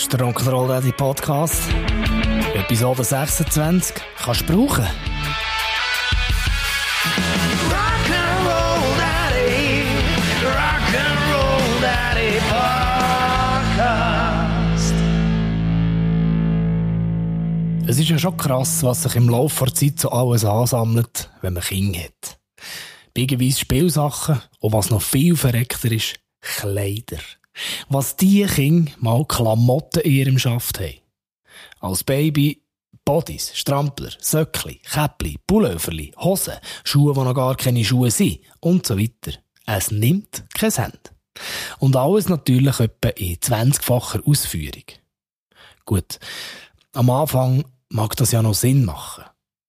Das ist der Rock'n'Roll Daddy Podcast. Episode 26. Kannst du brauchen. Rock'n'Roll Daddy, Rock'n'Roll Daddy Podcast. Es ist ja schon krass, was sich im Laufe der Zeit so alles ansammelt, wenn man Kinder hat. Beigeweise Spielsachen und was noch viel verreckter ist, Kleider. Was die Kinder mal Klamotten in ihrem Schaft haben. Als Baby Bodies, Strampler, Söckli, Käppli, Pulloverli, Hosen, Schuhe, die noch gar keine Schuhe sind und so weiter. Es nimmt kein Hand. Und alles natürlich etwa in 20-facher Ausführung. Gut, am Anfang mag das ja noch Sinn machen.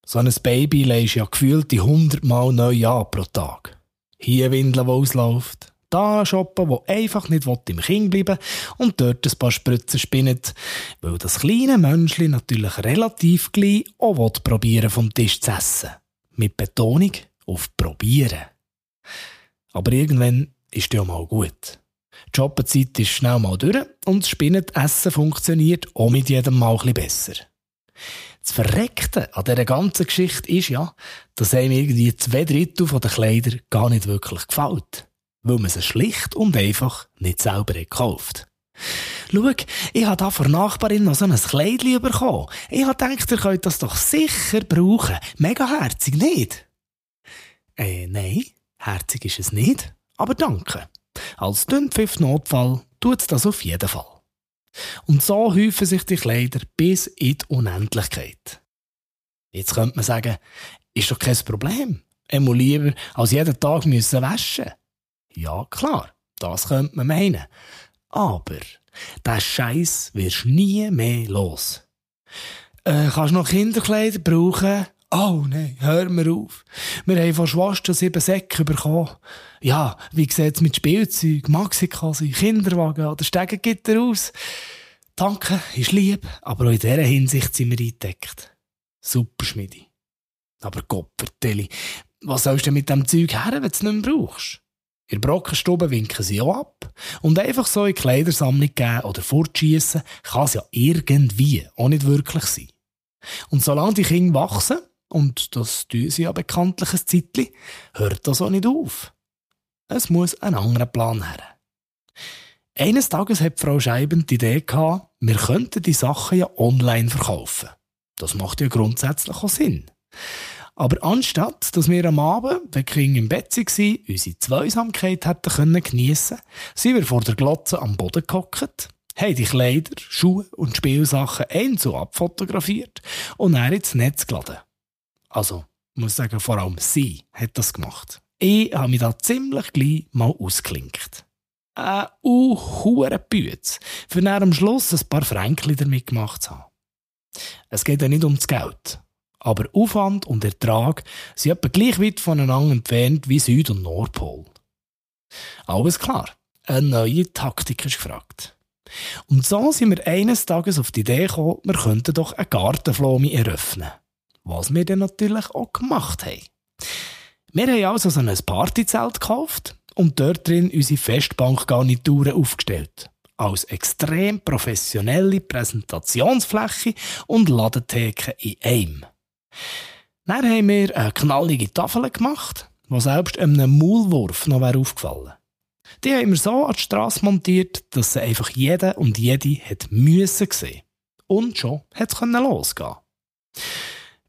So ein Baby leist ja gefühlt die 100 Mal neu an pro Tag. Hier Windeln, wo ausläuft. Da shoppen, wo einfach nicht im Kind bleiben und dort ein paar Spritzen spinnet, weil das kleine Menschli natürlich relativ gleich auch will probieren vom Tisch zu essen. Mit Betonung auf probieren. Aber irgendwann ist ja mal gut. Die Shoppenzeit ist schnell mal durch und das Spinnetessen funktioniert auch mit jedem Mal ein besser. Das Verreckte an dieser ganzen Geschichte ist ja, dass einem irgendwie zwei Drittel der Kleider gar nicht wirklich gefällt. Weil man sie schlicht und einfach nicht selber gekauft Schau, ich habe da von Nachbarin noch so ein Kleidchen bekommen. Ich habe gedacht, ihr könnt das doch sicher brauchen. Mega herzig, nicht? Äh, nein, herzig ist es nicht. Aber danke. Als Dünnpfiff Notfall tut's das auf jeden Fall. Und so häufen sich die Kleider bis in die Unendlichkeit. Jetzt könnte man sagen, ist doch kein Problem. Er muss lieber als jeden Tag müssen waschen. Ja, klar, das könnte man meinen. Aber der Scheiß wirst nie mehr los. Äh, kannst noch Kinderkleider brauchen? Oh nein, hör mir auf. Wir haben von Schwester sieben Säcke bekommen. Ja, wie sieht's mit Spielzeug, Maxikasi, Kinderwagen oder Stegengitter aus? Danke, ist lieb, aber auch in dieser Hinsicht sind wir eingedeckt. Super, Schmidi. Aber Gott, was sollst du denn mit dem Zeug her, wenn du es nicht mehr brauchst? In der Brockenstube winken sie auch ab. Und einfach so in Kleidersammlung geben oder fortschießen, kann es ja irgendwie auch nicht wirklich sein. Und solange die Kinder wachsen, und das tun sie ja bekanntlich ein Zeitchen, hört das auch nicht auf. Es muss ein anderer Plan her. Eines Tages hat Frau Scheiben die Idee gehabt, wir könnten die Sachen ja online verkaufen. Das macht ja grundsätzlich auch Sinn. Aber anstatt, dass wir am Abend, wenn die Kinder im Bett waren, unsere Zweisamkeit hätten können geniessen, sind wir vor der Glotze am Boden gehockt, haben die Kleider, Schuhe und Spielsachen ein so abfotografiert und dann ins Netz geladen. Also, ich muss sagen, vor allem sie hat das gemacht. Ich habe mich da ziemlich gleich mal ausgelinkt. Uh, hure Bütz, für dann am Schluss ein paar Fränkli damit gemacht zu haben. Es geht ja nicht um das Geld. Aber Aufwand und Ertrag sind etwa gleich weit voneinander entfernt wie Süd- und Nordpol. Alles klar, eine neue Taktik ist gefragt. Und so sind wir eines Tages auf die Idee gekommen, wir könnten doch eine Gartenflome eröffnen. Was wir dann natürlich auch gemacht haben. Wir haben also so ein Partyzelt gekauft und dort drin unsere Festbankgarnituren aufgestellt. Als extrem professionelle Präsentationsfläche und Ladentheke in einem. Dann haben wir eine knallige Tafel gemacht, die selbst einem Maulwurf noch aufgefallen Die haben wir so an die Strasse montiert, dass sie einfach jeder und jede hat müssen sehen. Und schon hat es losgehen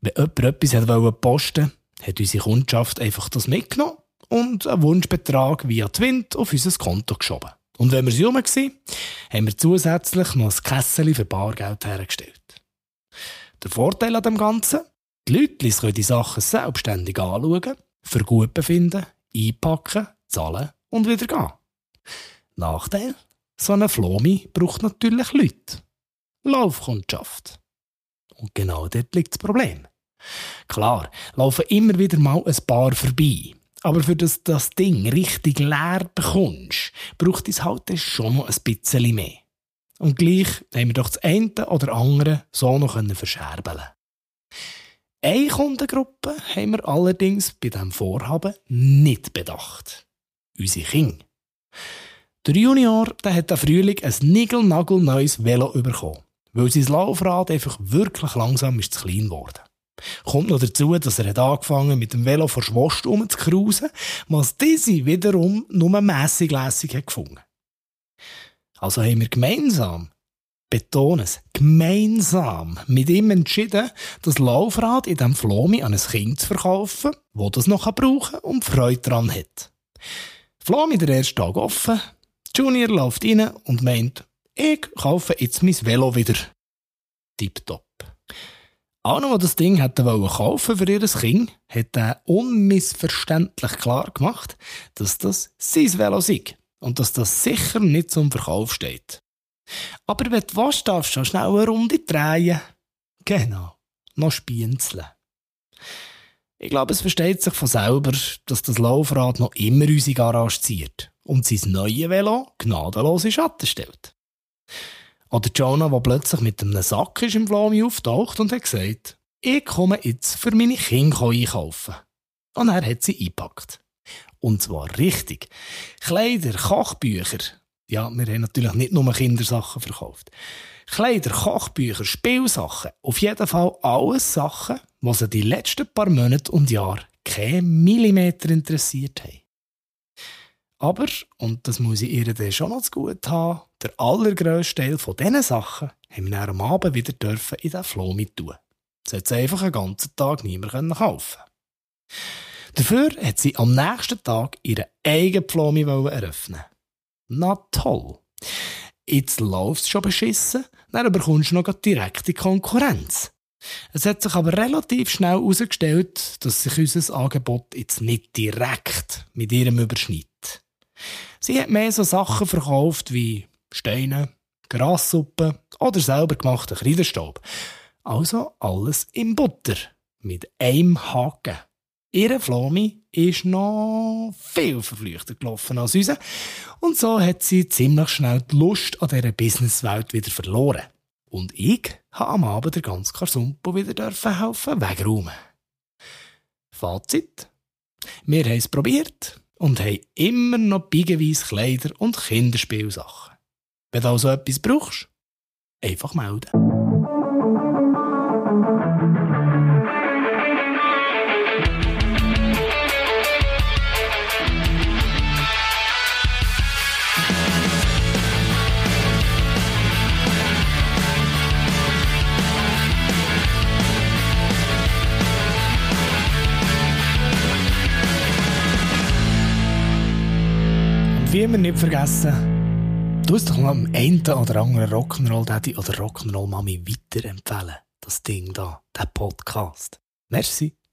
Wenn jemand etwas wollte posten hat unsere Kundschaft einfach das mitgenommen und einen Wunschbetrag via Twint auf unser Konto geschoben. Und wenn wir sie rum waren, haben wir zusätzlich noch ein Kessel für Bargeld hergestellt. Der Vorteil an dem Ganzen? Die Leute können die Sachen selbstständig anschauen, für gut befinden, einpacken, zahlen und wieder gehen. Nachteil? So eine Flomi braucht natürlich Leute. Laufkundschaft. Und genau dort liegt das Problem. Klar, laufen immer wieder mal ein paar vorbei. Aber für das das Ding richtig leer bekommst, braucht es halt schon noch ein bisschen mehr. Und gleich haben wir doch das eine oder andere so noch verscherbeln Eine Kundengruppe haben wir allerdings bei diesem Vorhaben nicht bedacht. Unsere Kinder. Der Junior der hat am Frühling ein nigelnagelneues Velo bekommen, weil sein Laufrad einfach wirklich langsam ist zu klein geworden. Kommt noch dazu, dass er hat angefangen mit dem Velo vor Schwost rumzukruisen, was diese wiederum nur mässig lässig hat gefunden. Also haben wir gemeinsam, betone es, gemeinsam mit ihm entschieden, das Laufrad in diesem Flomi an ein Kind zu verkaufen, wo das noch brauchen kann und Freude daran hat. Flomi der erste Tag offen, Junior läuft rein und meint, ich kaufe jetzt mein Velo wieder. Tipptopp. Anna, die das Ding hätte kaufen für ihr Kind, hat er unmissverständlich klar gemacht, dass das sein Velo sei und dass das sicher nicht zum Verkauf steht. Aber wenn du willst, darfst du schon schnell eine Runde drehen. Genau, noch spienzeln. Ich glaube, es versteht sich von selber, dass das Laufrad noch immer unsere Garage zieht und sein neues Velo gnadenlos in Schatten stellt. Oder Jonah, der plötzlich mit einem Sack ist im Flami auftaucht und hat gesagt, ich komme jetzt für meine Kinder einkaufen. Und er hat sie eingepackt. Und zwar richtig. Kleider, Kochbücher. Ja, wir haben natürlich nicht nur Kindersachen verkauft. Kleider, Kochbücher, Spielsachen. Auf jeden Fall alles Sachen, was sie die letzten paar Monate und Jahre kein Millimeter interessiert haben. Aber, und das muss ich ihr dann schon noch zu gut haben, der allergrösste Teil von diesen Sachen haben wir am Abend wieder dürfen in den Floh mit tun. Das hat sie einfach einen ganzen Tag niemand kaufen Dafür hat sie am nächsten Tag ihre eigene Pflomi eröffnen. Na toll. Jetzt läuft es schon beschissen, dann bekommst du noch direkte Konkurrenz. Es hat sich aber relativ schnell herausgestellt, dass sich unser Angebot jetzt nicht direkt mit ihrem überschnitt. Sie hat mehr so Sachen verkauft wie Steine, Grassuppe oder selber gemachten Kreidenstaub. Also alles in Butter. Mit einem Haken. Ihre Flomi ist noch viel verflüchter gelaufen als unsere. Und so hat sie ziemlich schnell die Lust an dieser Businesswelt wieder verloren. Und ich habe am Abend den ganzen Karsumpo wieder dürfen helfen wegräumen. Fazit. Wir haben es probiert und haben immer noch biegenweise Kleider und Kinderspielsachen. Wenn du also etwas brauchst, einfach melden. Immer nicht vergessen, du es doch mal am einen oder anderen Rock'n'Roll-Daddy oder Rock'n'Roll-Mami weiterempfehlen. Das Ding da, der Podcast. Merci.